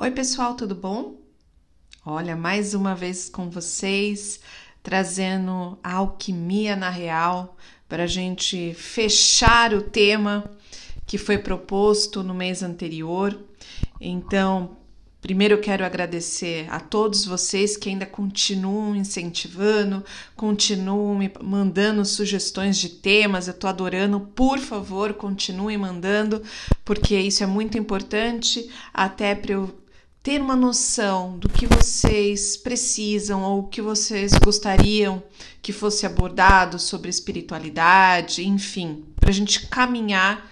Oi, pessoal, tudo bom? Olha, mais uma vez com vocês, trazendo a alquimia na real para a gente fechar o tema que foi proposto no mês anterior. Então, Primeiro eu quero agradecer a todos vocês que ainda continuam incentivando, continuam me mandando sugestões de temas. Eu tô adorando. Por favor, continuem mandando, porque isso é muito importante até para eu ter uma noção do que vocês precisam ou que vocês gostariam que fosse abordado sobre espiritualidade, enfim, para a gente caminhar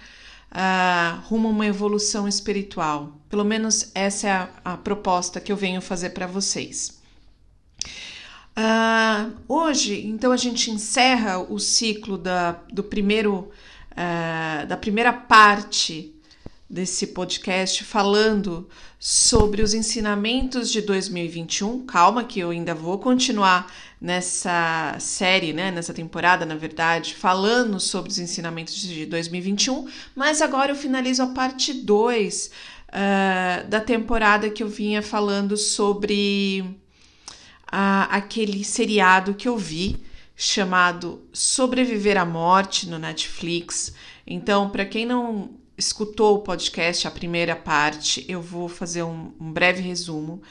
uh, rumo a uma evolução espiritual. Pelo menos essa é a, a proposta que eu venho fazer para vocês. Uh, hoje, então, a gente encerra o ciclo da, do primeiro, uh, da primeira parte desse podcast falando sobre os ensinamentos de 2021. Calma que eu ainda vou continuar nessa série, né, nessa temporada, na verdade, falando sobre os ensinamentos de 2021, mas agora eu finalizo a parte 2 uh, ah, da temporada que eu vinha falando sobre uh, aquele seriado que eu vi chamado Sobreviver à Morte no Netflix. Então, para quem não escutou o podcast, a primeira parte, eu vou fazer um, um breve resumo.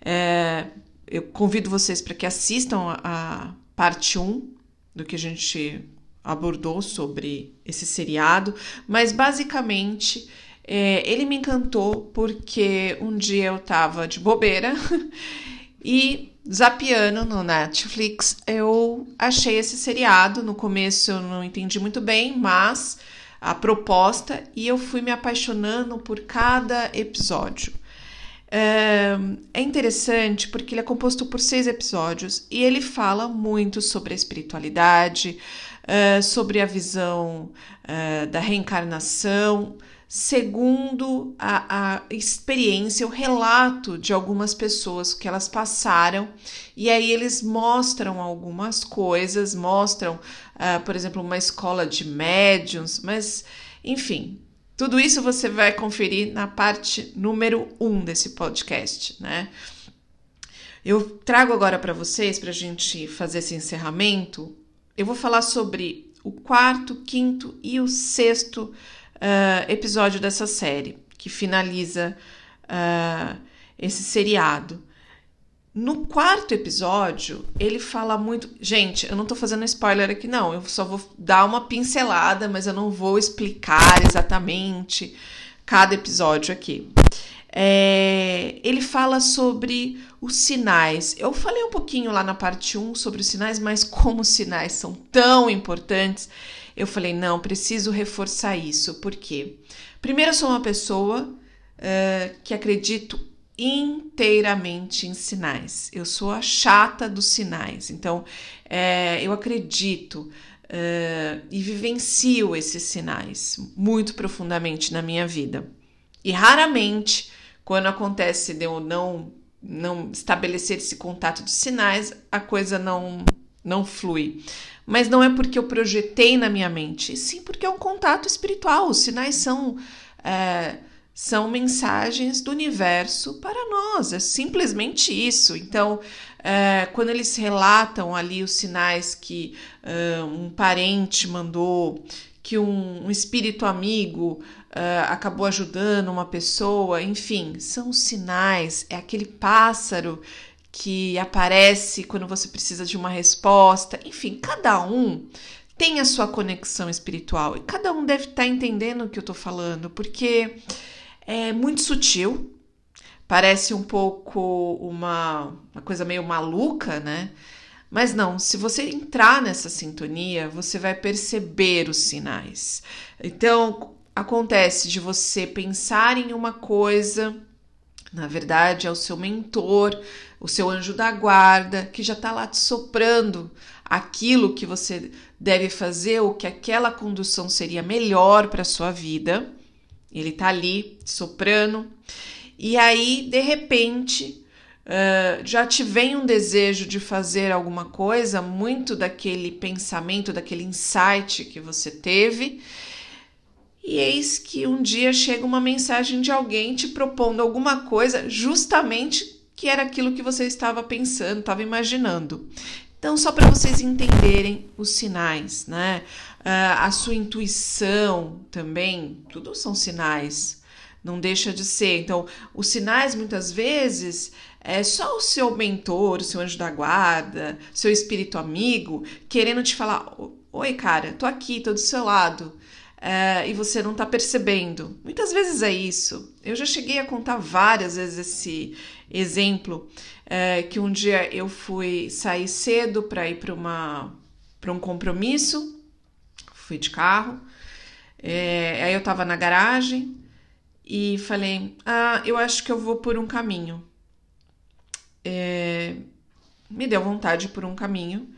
É, eu convido vocês para que assistam a, a parte 1 do que a gente abordou sobre esse seriado, mas basicamente é, ele me encantou porque um dia eu tava de bobeira e zapiando no Netflix eu achei esse seriado. No começo eu não entendi muito bem, mas a proposta e eu fui me apaixonando por cada episódio. É, é interessante porque ele é composto por seis episódios e ele fala muito sobre a espiritualidade, é, sobre a visão é, da reencarnação, segundo a, a, experiência, o relato de algumas pessoas que elas passaram, e aí eles mostram algumas coisas, mostram, uh, por exemplo, uma escola de médiums, mas enfim, tudo isso você vai conferir na parte número um desse podcast, né? Eu trago agora para vocês, para a gente fazer esse encerramento, eu vou falar sobre o quarto, quinto e o sexto uh, episódio dessa série, que finaliza uh, esse seriado. No quarto episódio, ele fala muito. Gente, eu não tô fazendo spoiler aqui, não. Eu só vou dar uma pincelada, mas eu não vou explicar exatamente cada episódio aqui. É, ele fala sobre os sinais. Eu falei um pouquinho lá na parte 1 sobre os sinais, mas como os sinais são tão importantes, eu falei, não, preciso reforçar isso. Por quê? Primeiro, eu sou uma pessoa uh, que acredito inteiramente em sinais. Eu sou a chata dos sinais. Então, é, eu acredito uh, e vivencio esses sinais muito profundamente na minha vida. E raramente, quando acontece de eu não, não estabelecer esse contato de sinais, a coisa não, não flui. Mas não é porque eu projetei na minha mente, sim porque é um contato espiritual. Os sinais são, é, são mensagens do universo para nós, é simplesmente isso. Então, é, quando eles relatam ali os sinais que é, um parente mandou, que um, um espírito amigo uh, acabou ajudando uma pessoa, enfim, são sinais, é aquele pássaro que aparece quando você precisa de uma resposta. Enfim, cada um tem a sua conexão espiritual e cada um deve estar tá entendendo o que eu estou falando, porque é muito sutil, parece um pouco uma, uma coisa meio maluca, né? Mas não, se você entrar nessa sintonia, você vai perceber os sinais. Então, acontece de você pensar em uma coisa, na verdade, é o seu mentor, o seu anjo da guarda, que já está lá te soprando aquilo que você deve fazer, ou que aquela condução seria melhor para a sua vida. Ele está ali soprando. E aí, de repente, uh, já te vem um desejo de fazer alguma coisa, muito daquele pensamento, daquele insight que você teve. E eis que um dia chega uma mensagem de alguém te propondo alguma coisa, justamente que era aquilo que você estava pensando, estava imaginando. Então, só para vocês entenderem os sinais, né? Uh, a sua intuição também, tudo são sinais, não deixa de ser. Então, os sinais muitas vezes é só o seu mentor, o seu anjo da guarda, seu espírito amigo querendo te falar: Oi, cara, tô aqui, tô do seu lado. É, e você não tá percebendo. Muitas vezes é isso. Eu já cheguei a contar várias vezes esse exemplo é, que um dia eu fui sair cedo para ir para uma para um compromisso, fui de carro. É, aí eu tava na garagem e falei: Ah, eu acho que eu vou por um caminho. É, me deu vontade por um caminho.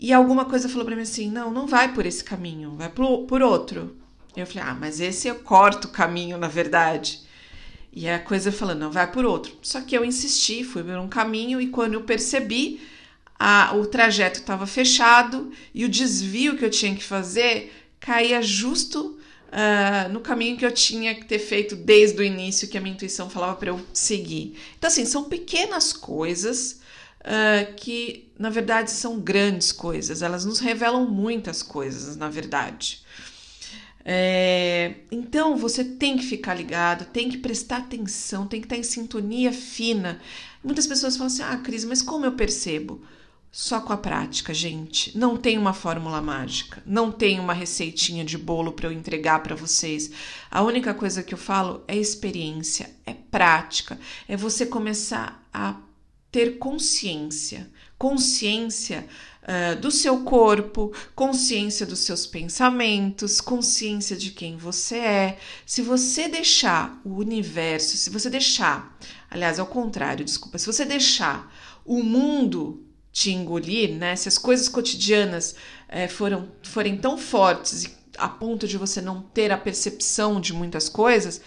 E alguma coisa falou para mim assim: não, não vai por esse caminho, vai por, por outro. Eu falei: ah, mas esse eu corto o caminho, na verdade. E a coisa falando: não, vai por outro. Só que eu insisti, fui por um caminho e quando eu percebi, a, o trajeto estava fechado e o desvio que eu tinha que fazer caía justo uh, no caminho que eu tinha que ter feito desde o início, que a minha intuição falava para eu seguir. Então, assim, são pequenas coisas uh, que, na verdade, são grandes coisas. Elas nos revelam muitas coisas, na verdade. É, então você tem que ficar ligado, tem que prestar atenção, tem que estar em sintonia fina. Muitas pessoas falam assim: Ah, Cris, mas como eu percebo? Só com a prática, gente. Não tem uma fórmula mágica, não tem uma receitinha de bolo para eu entregar para vocês. A única coisa que eu falo é experiência, é prática, é você começar a ter consciência, consciência uh, do seu corpo, consciência dos seus pensamentos, consciência de quem você é. Se você deixar o universo, se você deixar, aliás, ao contrário, desculpa, se você deixar o mundo te engolir, né? Se as coisas cotidianas é, foram, forem tão fortes a ponto de você não ter a percepção de muitas coisas,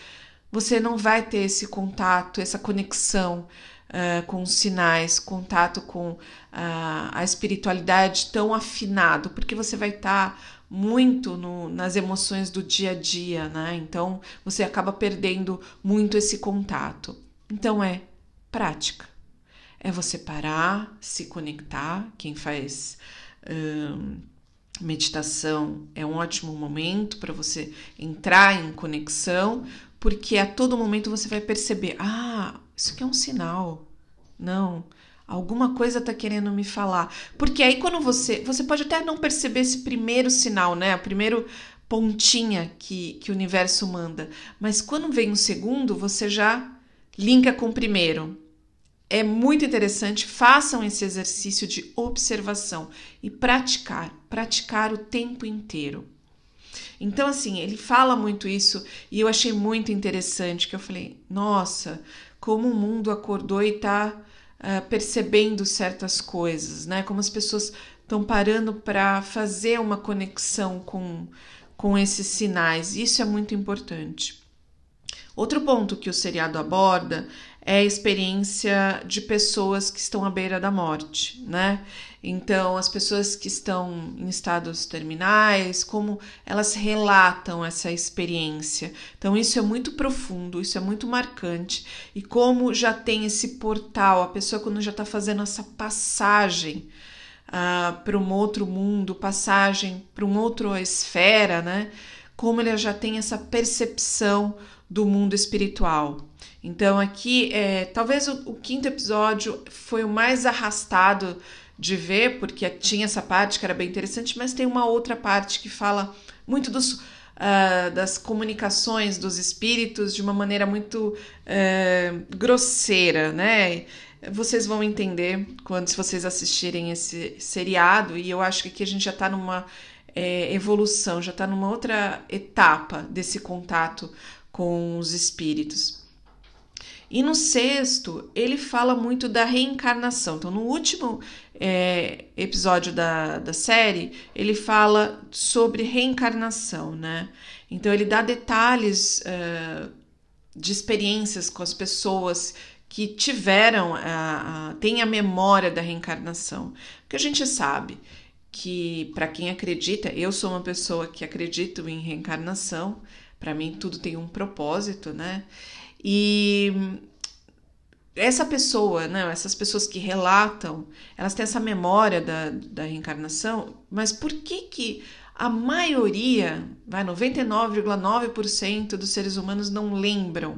você não vai ter esse contato, essa conexão uh, com sinais, contato com uh, a espiritualidade tão afinado, porque você vai estar tá muito no, nas emoções do dia a dia, né? Então você acaba perdendo muito esse contato. Então é prática é você parar, se conectar. Quem faz hum, meditação é um ótimo momento para você entrar em conexão, porque a todo momento você vai perceber: ah, isso aqui é um sinal. Não, alguma coisa está querendo me falar. Porque aí quando você. Você pode até não perceber esse primeiro sinal, né? O primeiro pontinha que, que o universo manda. Mas quando vem o segundo, você já linka com o primeiro é muito interessante. Façam esse exercício de observação e praticar, praticar o tempo inteiro. Então, assim, ele fala muito isso e eu achei muito interessante que eu falei, nossa, como o mundo acordou e está uh, ah, percebendo certas coisas, né? Como as pessoas estão parando para fazer uma conexão com, com esses sinais. Isso é muito importante. Outro ponto que o seriado aborda é a experiência de pessoas que estão à beira da morte, né? Então, as pessoas que estão em estados terminais, como elas relatam essa experiência. Então, isso é muito profundo, isso é muito marcante. E como já tem esse portal, a pessoa, quando já está fazendo essa passagem uh, para um outro mundo, passagem para uma outra esfera, né? Como ele já tem essa percepção do mundo espiritual. Então, aqui, é, talvez o, o, quinto episódio foi o mais arrastado de ver, porque tinha essa parte que era bem interessante, mas tem uma outra parte que fala muito dos, uh, das comunicações dos espíritos de uma maneira muito uh, grosseira, né? Vocês vão entender quando se vocês assistirem esse seriado, e eu acho que aqui a gente já está numa é, evolução, já está numa outra etapa desse contato com os espíritos. E no sexto, ele fala muito da reencarnação. Então, no último é, episódio da, da série, ele fala sobre reencarnação, né? Então, ele dá detalhes uh, de experiências com as pessoas que tiveram, a, a, têm a memória da reencarnação. Porque a gente sabe que para quem acredita, eu sou uma pessoa que acredito em reencarnação, para mim tudo tem um propósito, né? E essa pessoa, né, essas pessoas que relatam, elas têm essa memória da, da reencarnação, mas por que que a maioria, vai 99,9% dos seres humanos não lembram?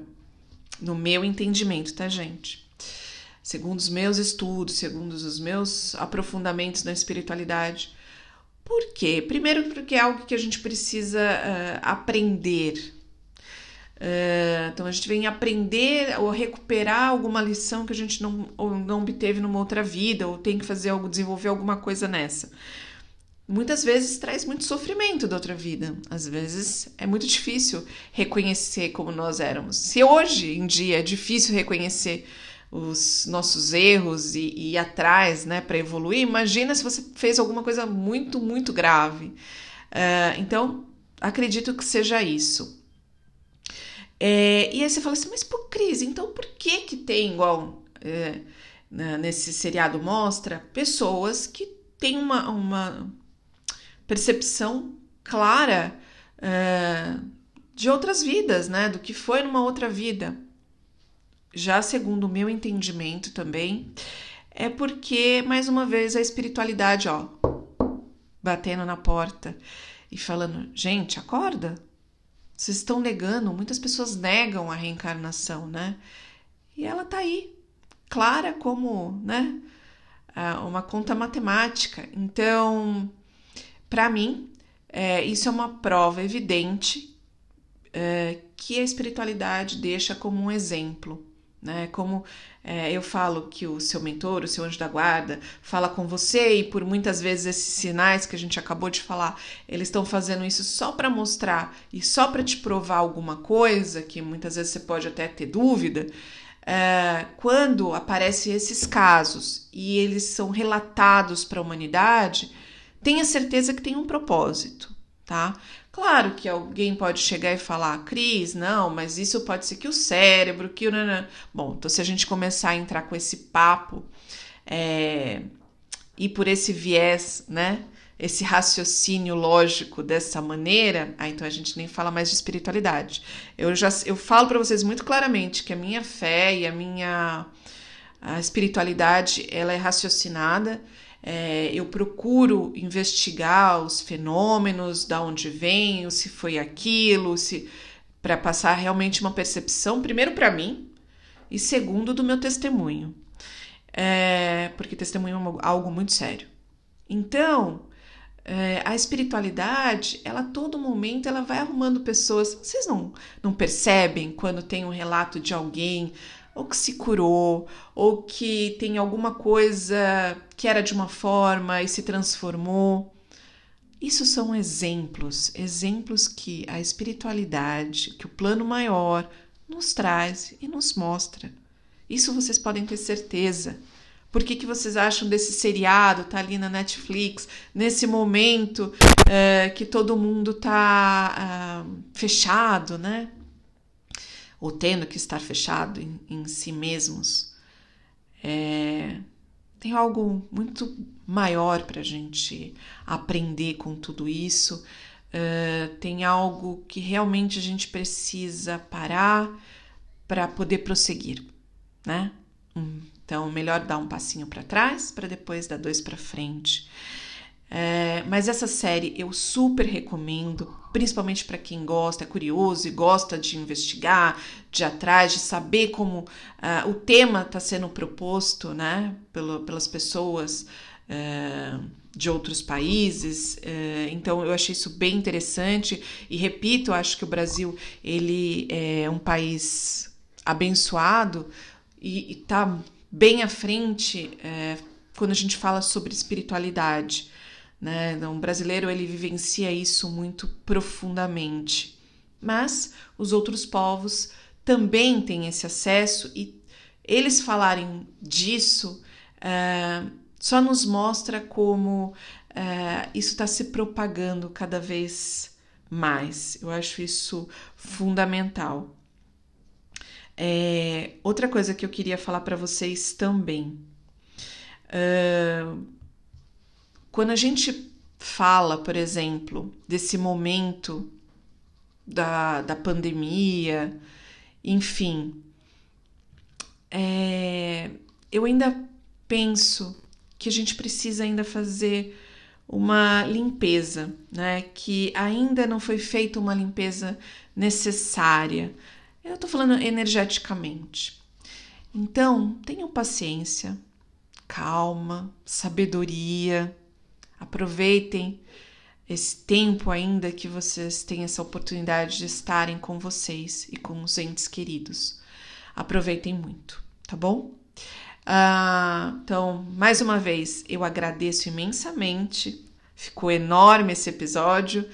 No meu entendimento, tá, gente? Segundo os meus estudos, segundo os meus aprofundamentos na espiritualidade. Por quê? Primeiro, porque é algo que a gente precisa uh, aprender, Uh, então a gente vem aprender ou recuperar alguma lição que a gente não, ou não obteve numa outra vida, ou tem que fazer algo, desenvolver alguma coisa nessa. Muitas vezes traz muito sofrimento da outra vida. Às vezes é muito difícil reconhecer como nós éramos. Se hoje em dia é difícil reconhecer os nossos erros e, e ir atrás, né, para evoluir, imagina se você fez alguma coisa muito, muito grave. Uh, então, acredito que seja isso. É, e aí você fala assim, mas por crise, então por que que tem igual é, nesse seriado mostra pessoas que têm uma, uma percepção clara é, de outras vidas, né? Do que foi numa outra vida. Já segundo o meu entendimento também, é porque, mais uma vez, a espiritualidade, ó, batendo na porta e falando, gente, acorda, vocês estão negando, muitas pessoas negam a reencarnação, né? E ela tá aí, clara como, né? Uma conta matemática. Então, para mim, é, isso é uma prova evidente é, que a espiritualidade deixa como um exemplo né? Como é, eu falo que o seu mentor, o seu anjo da guarda, fala com você e por muitas vezes esses sinais que a gente acabou de falar, eles estão fazendo isso só para mostrar e só para te provar alguma coisa que muitas vezes você pode até ter dúvida. É, quando aparecem esses casos e eles são relatados para a humanidade, tenha certeza que tem um propósito, tá? Claro que alguém pode chegar e falar, Cris, não, mas isso pode ser que o cérebro, que o. Bom, então se a gente começar a entrar com esse papo é, e por esse viés, né? Esse raciocínio lógico dessa maneira, aí então a gente nem fala mais de espiritualidade. Eu já eu falo para vocês muito claramente que a minha fé e a minha a espiritualidade ela é raciocinada é, eu procuro investigar os fenômenos, da onde vem, se foi aquilo, se para passar realmente uma percepção, primeiro para mim e segundo do meu testemunho, é, porque testemunho é algo muito sério. Então, é, a espiritualidade, ela a todo momento ela vai arrumando pessoas. Vocês não, não percebem quando tem um relato de alguém ou que se curou, ou que tem alguma coisa que era de uma forma e se transformou. Isso são exemplos, exemplos que a espiritualidade, que o plano maior nos traz e nos mostra. Isso vocês podem ter certeza. Por que, que vocês acham desse seriado? Tá ali na Netflix, nesse momento é, que todo mundo tá uh, fechado, né? Ou tendo que estar fechado em, em si mesmos, é, tem algo muito maior para a gente aprender com tudo isso. É, tem algo que realmente a gente precisa parar para poder prosseguir, né? Então, melhor dar um passinho para trás para depois dar dois para frente. É, mas essa série eu super recomendo, principalmente para quem gosta, é curioso e gosta de investigar, de atrás, de saber como uh, o tema está sendo proposto né, pelo, pelas pessoas uh, de outros países. Uh, então eu achei isso bem interessante e repito, acho que o Brasil ele é um país abençoado e está bem à frente quando a gente fala sobre espiritualidade. Né? Então, o brasileiro ele vivencia isso muito profundamente. Mas os outros povos também têm esse acesso e eles falarem disso uh, só nos mostra como uh, isso está se propagando cada vez mais. Eu acho isso fundamental. É, outra coisa que eu queria falar para vocês também. Uh, quando a gente fala, por exemplo, desse momento da, da pandemia, enfim, é, eu ainda penso que a gente precisa ainda fazer uma limpeza, né? Que ainda não foi feita uma limpeza necessária. Eu tô falando energeticamente. Então, tenham paciência, calma, sabedoria. Aproveitem esse tempo ainda que vocês têm essa oportunidade de estarem com vocês e com os entes queridos. Aproveitem muito, tá bom? Ah, então, mais uma vez, eu agradeço imensamente. Ficou enorme esse episódio.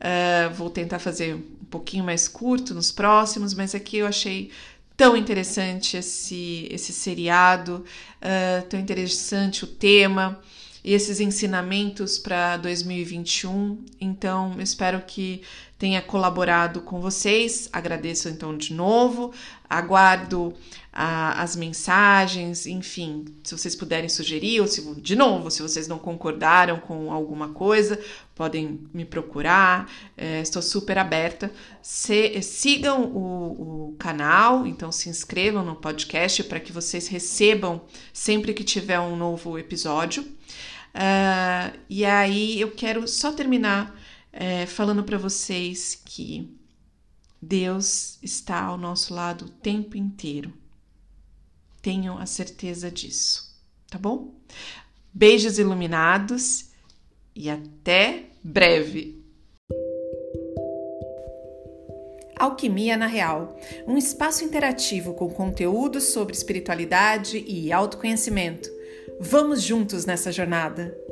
Ah, vou tentar fazer um pouquinho mais curto nos próximos, mas aqui eu achei tão interessante esse, esse seriado, uh, tão interessante o tema e esses ensinamentos para 2021. Então, espero que tenha colaborado com vocês. Agradeço então de novo, aguardo a, as mensagens, enfim, se vocês puderem sugerir, ou se, de novo, se vocês não concordaram com alguma coisa, podem me procurar, é, estou super aberta. Se, sigam o, o canal, então se inscrevam no podcast para que vocês recebam sempre que tiver um novo episódio. Uh, e aí eu quero só terminar é, falando para vocês que Deus está ao nosso lado o tempo inteiro. Tenham a certeza disso, tá bom? Beijos iluminados e até breve! Alquimia na Real um espaço interativo com conteúdos sobre espiritualidade e autoconhecimento. Vamos juntos nessa jornada!